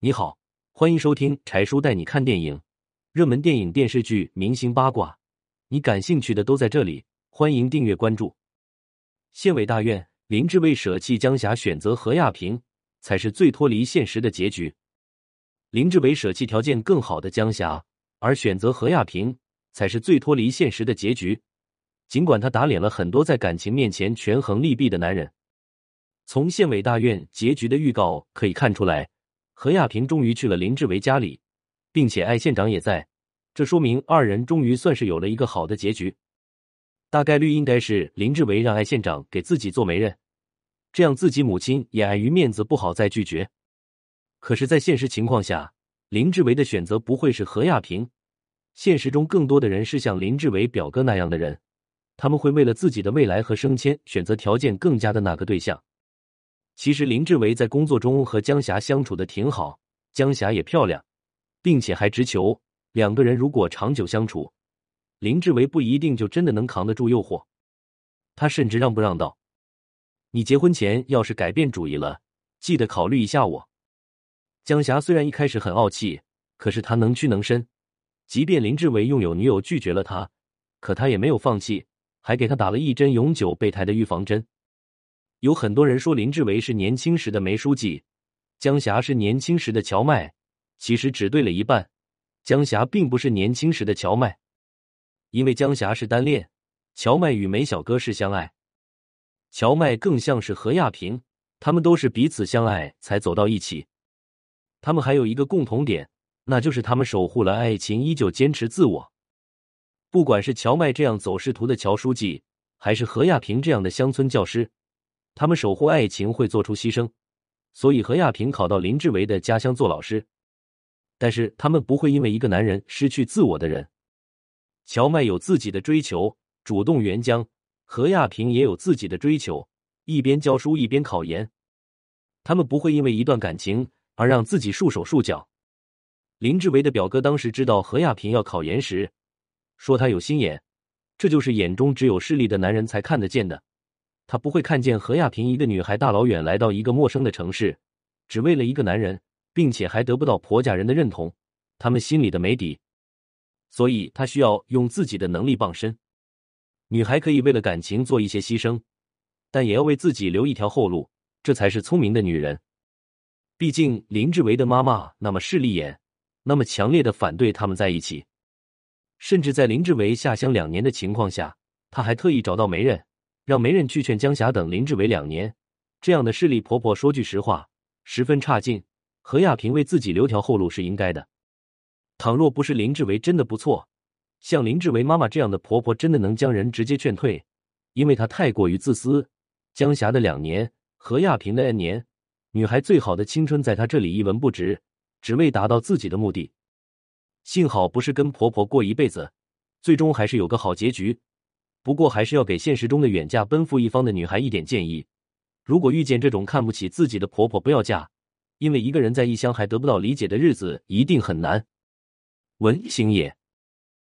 你好，欢迎收听柴叔带你看电影，热门电影、电视剧、明星八卦，你感兴趣的都在这里。欢迎订阅关注。县委大院，林志伟舍弃江霞，选择何亚萍，才是最脱离现实的结局。林志伟舍弃条件更好的江霞，而选择何亚萍，才是最脱离现实的结局。尽管他打脸了很多在感情面前权衡利弊的男人。从县委大院结局的预告可以看出来，何亚萍终于去了林志伟家里，并且艾县长也在，这说明二人终于算是有了一个好的结局。大概率应该是林志伟让艾县长给自己做媒人，这样自己母亲也碍于面子不好再拒绝。可是，在现实情况下，林志伟的选择不会是何亚萍，现实中更多的人是像林志伟表哥那样的人，他们会为了自己的未来和升迁选择条件更加的那个对象。其实林志伟在工作中和江霞相处的挺好，江霞也漂亮，并且还直球。两个人如果长久相处，林志伟不一定就真的能扛得住诱惑。他甚至让不让道：“你结婚前要是改变主意了，记得考虑一下我。”江霞虽然一开始很傲气，可是他能屈能伸。即便林志伟拥有女友拒绝了他，可他也没有放弃，还给他打了一针永久备胎的预防针。有很多人说林志伟是年轻时的梅书记，江霞是年轻时的荞麦，其实只对了一半。江霞并不是年轻时的荞麦，因为江霞是单恋，荞麦与梅小哥是相爱，荞麦更像是何亚萍，他们都是彼此相爱才走到一起。他们还有一个共同点，那就是他们守护了爱情，依旧坚持自我。不管是荞麦这样走仕途的乔书记，还是何亚萍这样的乡村教师。他们守护爱情会做出牺牲，所以何亚平考到林志伟的家乡做老师。但是他们不会因为一个男人失去自我的人。乔麦有自己的追求，主动援疆；何亚平也有自己的追求，一边教书一边考研。他们不会因为一段感情而让自己束手束脚。林志伟的表哥当时知道何亚平要考研时，说他有心眼，这就是眼中只有势力的男人才看得见的。他不会看见何亚萍一个女孩大老远来到一个陌生的城市，只为了一个男人，并且还得不到婆家人的认同，他们心里的没底，所以他需要用自己的能力傍身。女孩可以为了感情做一些牺牲，但也要为自己留一条后路，这才是聪明的女人。毕竟林志伟的妈妈那么势利眼，那么强烈的反对他们在一起，甚至在林志伟下乡两年的情况下，他还特意找到媒人。让媒人去劝江霞等林志伟两年，这样的势利婆婆说句实话，十分差劲。何亚萍为自己留条后路是应该的。倘若不是林志伟真的不错，像林志伟妈妈这样的婆婆真的能将人直接劝退，因为她太过于自私。江霞的两年，何亚萍的 N 年，女孩最好的青春在她这里一文不值，只为达到自己的目的。幸好不是跟婆婆过一辈子，最终还是有个好结局。不过，还是要给现实中的远嫁奔赴一方的女孩一点建议：如果遇见这种看不起自己的婆婆，不要嫁，因为一个人在异乡还得不到理解的日子一定很难。文星也。